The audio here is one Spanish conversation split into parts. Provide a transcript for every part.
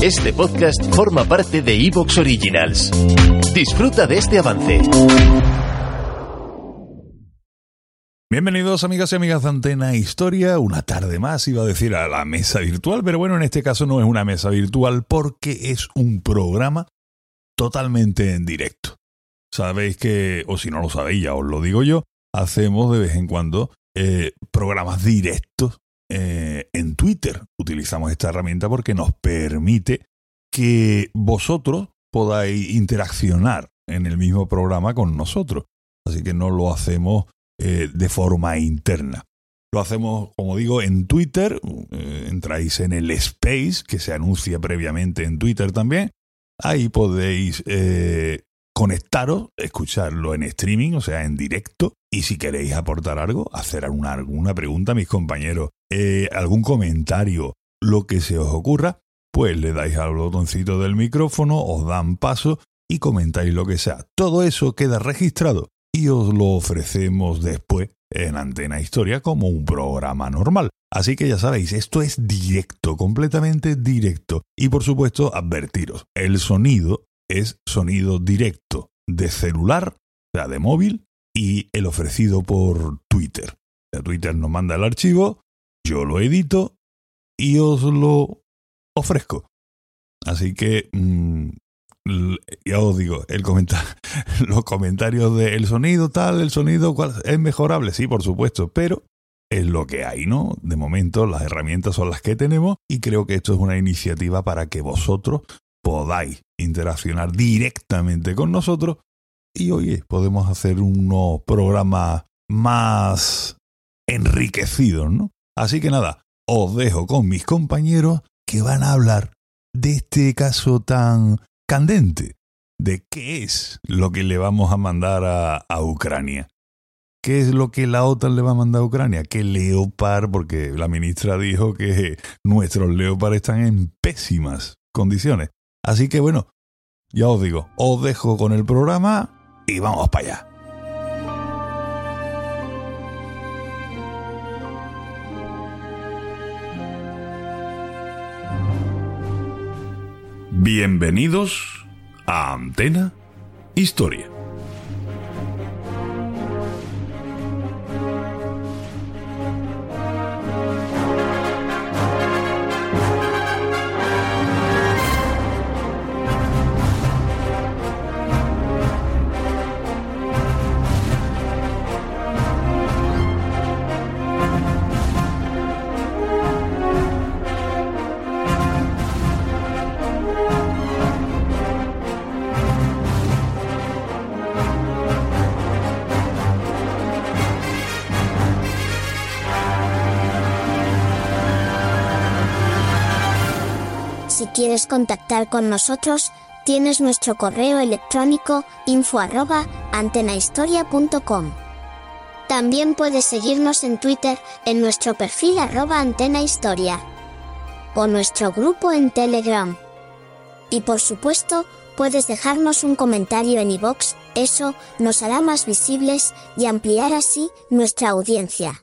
Este podcast forma parte de Evox Originals. Disfruta de este avance. Bienvenidos amigas y amigas de Antena Historia, una tarde más iba a decir a la mesa virtual, pero bueno, en este caso no es una mesa virtual porque es un programa totalmente en directo. Sabéis que, o si no lo sabéis ya os lo digo yo, hacemos de vez en cuando eh, programas directos eh, en Twitter. Utilizamos esta herramienta porque nos permite que vosotros podáis interaccionar en el mismo programa con nosotros. Así que no lo hacemos eh, de forma interna. Lo hacemos, como digo, en Twitter. Eh, entráis en el Space, que se anuncia previamente en Twitter también. Ahí podéis conectaros, escucharlo en streaming, o sea, en directo. Y si queréis aportar algo, hacer alguna, alguna pregunta a mis compañeros, eh, algún comentario, lo que se os ocurra, pues le dais al botoncito del micrófono, os dan paso y comentáis lo que sea. Todo eso queda registrado y os lo ofrecemos después en Antena Historia como un programa normal. Así que ya sabéis, esto es directo, completamente directo. Y por supuesto, advertiros, el sonido es sonido directo de celular, o sea, de móvil, y el ofrecido por Twitter. Twitter nos manda el archivo, yo lo edito y os lo ofrezco. Así que mm, ya os digo, el los comentarios del sonido, tal, el sonido. ¿es mejorable? Sí, por supuesto, pero es lo que hay, ¿no? De momento las herramientas son las que tenemos y creo que esto es una iniciativa para que vosotros podáis interaccionar directamente con nosotros y oye, podemos hacer unos programas más enriquecidos, ¿no? Así que nada, os dejo con mis compañeros que van a hablar de este caso tan candente, de qué es lo que le vamos a mandar a, Ucrania. ¿Qué es lo que la OTAN le va a mandar a Ucrania? Que Leopard, porque la ministra dijo que nuestros Leopard están en pésimas condiciones. Así que bueno, ya os digo, os dejo con el programa y vamos para allá. Bienvenidos a Antena Historia. Quieres contactar con nosotros, tienes nuestro correo electrónico info arroba antenahistoria.com. También puedes seguirnos en Twitter, en nuestro perfil arroba antenahistoria. O nuestro grupo en Telegram. Y por supuesto, puedes dejarnos un comentario en iVoox, eso nos hará más visibles y ampliar así nuestra audiencia.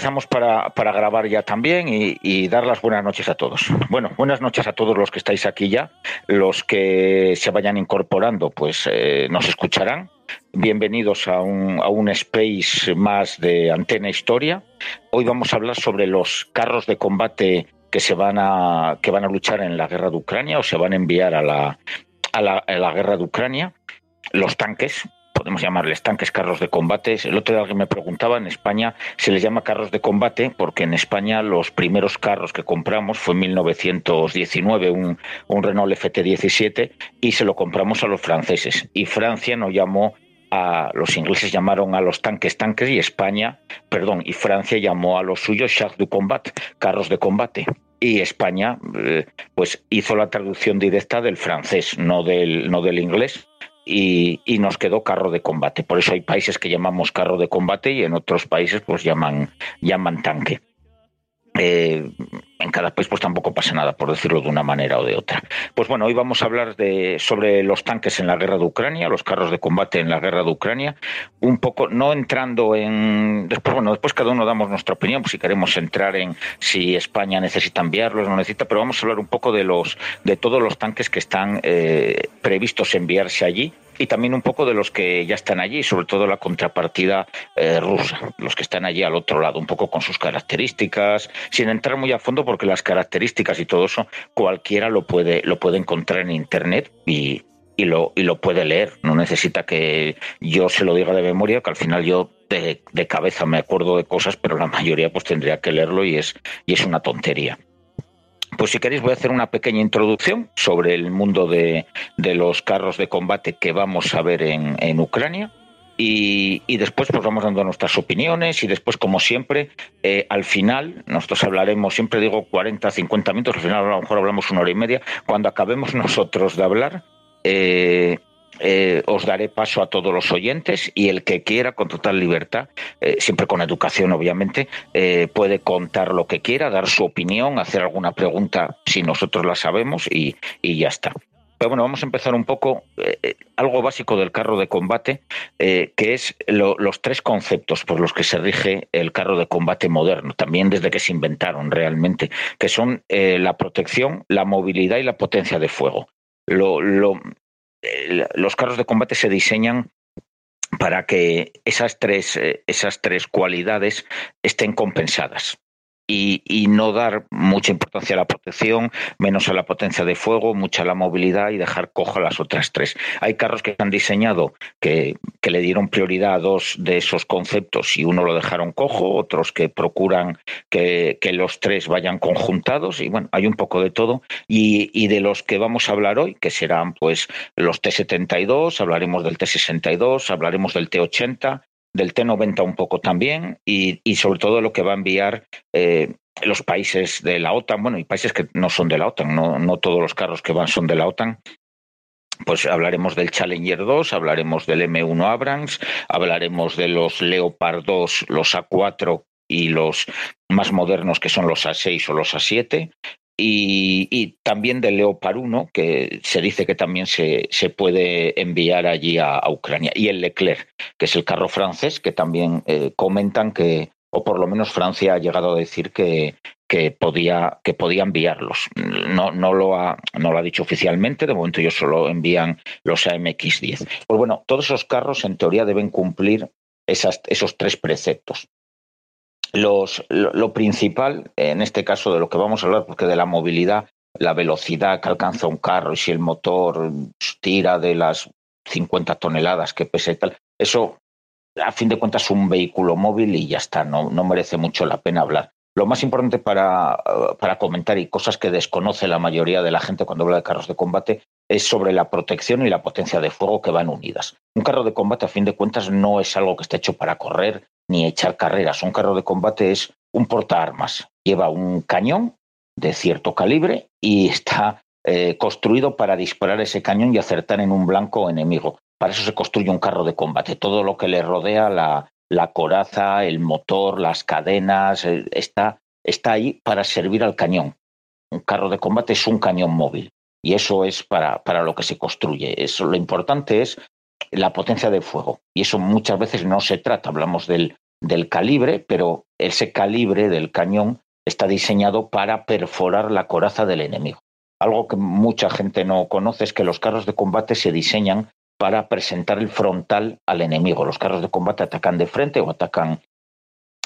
Empezamos para, para grabar ya también y, dar las buenas noches a todos. Bueno, buenas noches a todos los que estáis aquí ya. Los que se vayan incorporando, pues eh, nos escucharán. Bienvenidos a un, a un space más de Antena Historia. Hoy vamos a hablar sobre los carros de combate que se van a que van a luchar en la guerra de Ucrania o se van a enviar a la, a la, a la guerra de Ucrania. Los tanques, podemos llamarles tanques, carros de combate. El otro día alguien me preguntaba, en España se les llama carros de combate porque en España los primeros carros que compramos fue en 1919, un, un Renault FT17, y se lo compramos a los franceses. Y Francia nos llamó a los ingleses llamaron a los tanques tanques y España, perdón, y Francia llamó a los suyos chars de combat, carros de combate. Y España, eh, pues hizo la traducción directa del francés, no del, no del inglés, y, nos quedó carro de combate. Por eso hay países que llamamos carro de combate y en otros países pues llaman, llaman tanque. Eh, en cada país pues tampoco pasa nada, por decirlo de una manera o de otra. Pues bueno, hoy vamos a hablar de, sobre los tanques en la guerra de Ucrania, los carros de combate en la guerra de Ucrania, un poco, no entrando en... Después, bueno, después cada uno damos nuestra opinión, si queremos entrar en si España necesita enviarlos, no necesita, pero vamos a hablar un poco de, los, de todos los tanques que están eh, previstos enviarse allí y también un poco de los que ya están allí, sobre todo la contrapartida eh, rusa, los que están allí al otro lado, un poco con sus características, sin entrar muy a fondo porque las características y todo eso cualquiera lo puede, lo puede encontrar en internet y, y lo, y lo puede leer. No necesita que yo se lo diga de memoria, que al final yo de, de, cabeza me acuerdo de cosas, pero la mayoría pues tendría que leerlo y es, y es una tontería. Pues si queréis voy a hacer una pequeña introducción sobre el mundo de, los carros de combate que vamos a ver en, Ucrania. Y, después pues vamos dando nuestras opiniones y después como siempre eh, al final nosotros hablaremos siempre digo 40 50 minutos al final a lo mejor hablamos una hora y media cuando acabemos nosotros de hablar eh, eh, os daré paso a todos los oyentes y el que quiera, con total libertad, eh, siempre con educación obviamente, eh, puede contar lo que quiera, dar su opinión, hacer alguna pregunta si nosotros la sabemos y, ya está. Pero bueno, vamos a empezar un poco algo básico del carro de combate, que es los tres conceptos por los que se rige el carro de combate moderno, también desde que se inventaron realmente, que son la protección, la movilidad y la potencia de fuego. Lo, lo, los carros de combate se diseñan para que esas tres, eh, esas tres cualidades estén compensadas y, no dar mucha importancia a la protección, menos a la potencia de fuego, mucha a la movilidad y dejar cojo las otras tres. Hay carros que han diseñado que, le dieron prioridad a dos de esos conceptos y uno lo dejaron cojo, otros que procuran que, los tres vayan conjuntados y bueno, hay un poco de todo. Y, y, de los que vamos a hablar hoy, que serán pues los T72, hablaremos del T62, hablaremos del T80, del T90 un poco también y, sobre todo lo que va a enviar eh, los países de la OTAN, bueno, y países que no son de la OTAN, no, no todos los carros que van son de la OTAN, pues hablaremos del Challenger 2, hablaremos del M1 Abrams, hablaremos de los Leopard 2, los A4 y los más modernos que son los A6 o los A7, y, también del Leopard 1, que se dice que también se, se puede enviar allí a, Ucrania, y el Leclerc, que es el carro francés, que también eh, comentan que, o por lo menos Francia ha llegado a decir que, que podía, que podía enviarlos. No, no, lo ha, no lo ha dicho oficialmente, de momento ellos solo envían los AMX-10. Pues bueno, todos esos carros en teoría deben cumplir esos tres preceptos los, lo, principal, en este caso de lo que vamos a hablar, porque de la movilidad, la velocidad que alcanza un carro y si el motor tira de las 50 toneladas que pese y tal, eso a fin de cuentas es un vehículo móvil y ya está, no, no merece mucho la pena hablar. Lo más importante para, para, comentar y cosas que desconoce la mayoría de la gente cuando habla de carros de combate es sobre la protección y la potencia de fuego que van unidas. Un carro de combate, a fin de cuentas, no es algo que esté hecho para correr ni echar carreras. Un carro de combate es un portaarmas. Lleva un cañón de cierto calibre y está eh, construido para disparar ese cañón y acertar en un blanco enemigo. Para eso se construye un carro de combate. Todo lo que le rodea, la, la coraza, el motor, las cadenas, eh, está, está ahí para servir al cañón. Un carro de combate es un cañón móvil y eso es para, para lo que se construye. Eso, lo importante es la potencia de fuego. Y eso muchas veces no se trata. Hablamos del, del calibre, pero ese calibre del cañón está diseñado para perforar la coraza del enemigo. Algo que mucha gente no conoce es que los carros de combate se diseñan para presentar el frontal al enemigo. Los carros de combate atacan de frente o atacan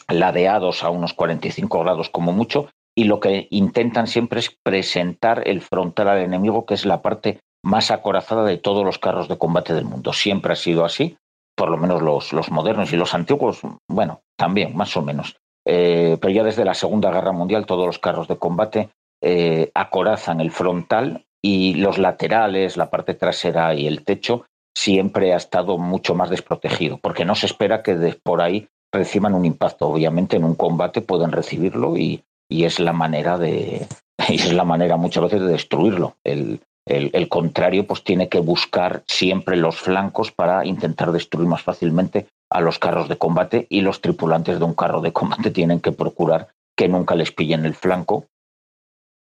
ladeados a unos 45 grados como mucho y lo que intentan siempre es presentar el frontal al enemigo, que es la parte más acorazada de todos los carros de combate del mundo. Siempre ha sido así, por lo menos los, los modernos y los antiguos, bueno, también, más o menos. Eh, pero ya desde la Segunda Guerra Mundial todos los carros de combate eh, acorazan el frontal y los laterales, la parte trasera y el techo siempre ha estado mucho más desprotegido, porque no se espera que por ahí reciban un impacto. Obviamente en un combate pueden recibirlo y, y es la manera de y es la manera muchas veces de destruirlo. El, el, contrario pues tiene que buscar siempre los flancos para intentar destruir más fácilmente a los carros de combate y los tripulantes de un carro de combate tienen que procurar que nunca les pillen el flanco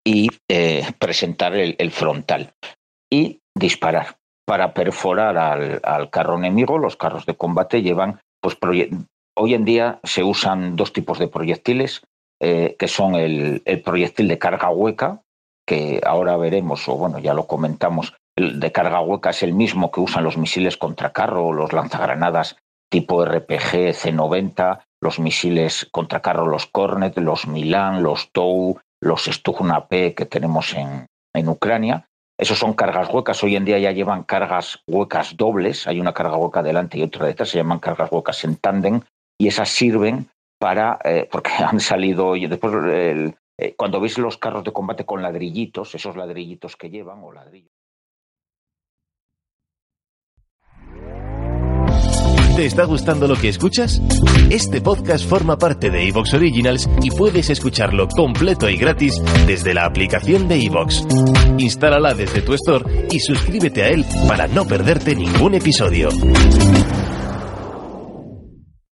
y eh, presentar el, frontal y disparar. Para perforar al, carro enemigo, los carros de combate llevan, pues hoy en día se usan dos tipos de proyectiles, eh, que son el, proyectil de carga hueca, que ahora veremos, o bueno, ya lo comentamos, el de carga hueca es el mismo que usan los misiles contra carro los lanzagranadas tipo RPG C90, los misiles contra carro, los Cornet, los Milan, los TOW, los Stugna P que tenemos en, en Ucrania. Esos son cargas huecas. Hoy en día ya llevan cargas huecas dobles. Hay una carga hueca delante y otra detrás. Se llaman cargas huecas en tándem y esas sirven para, eh, porque han salido, después el, eh, cuando veis los carros de combate con ladrillitos, esos ladrillitos que llevan o ladrillos. ¿Te está gustando lo que escuchas? Este podcast forma parte de Evox Originals y puedes escucharlo completo y gratis desde la aplicación de Evox. Instálala desde tu store y suscríbete a él para no perderte ningún episodio.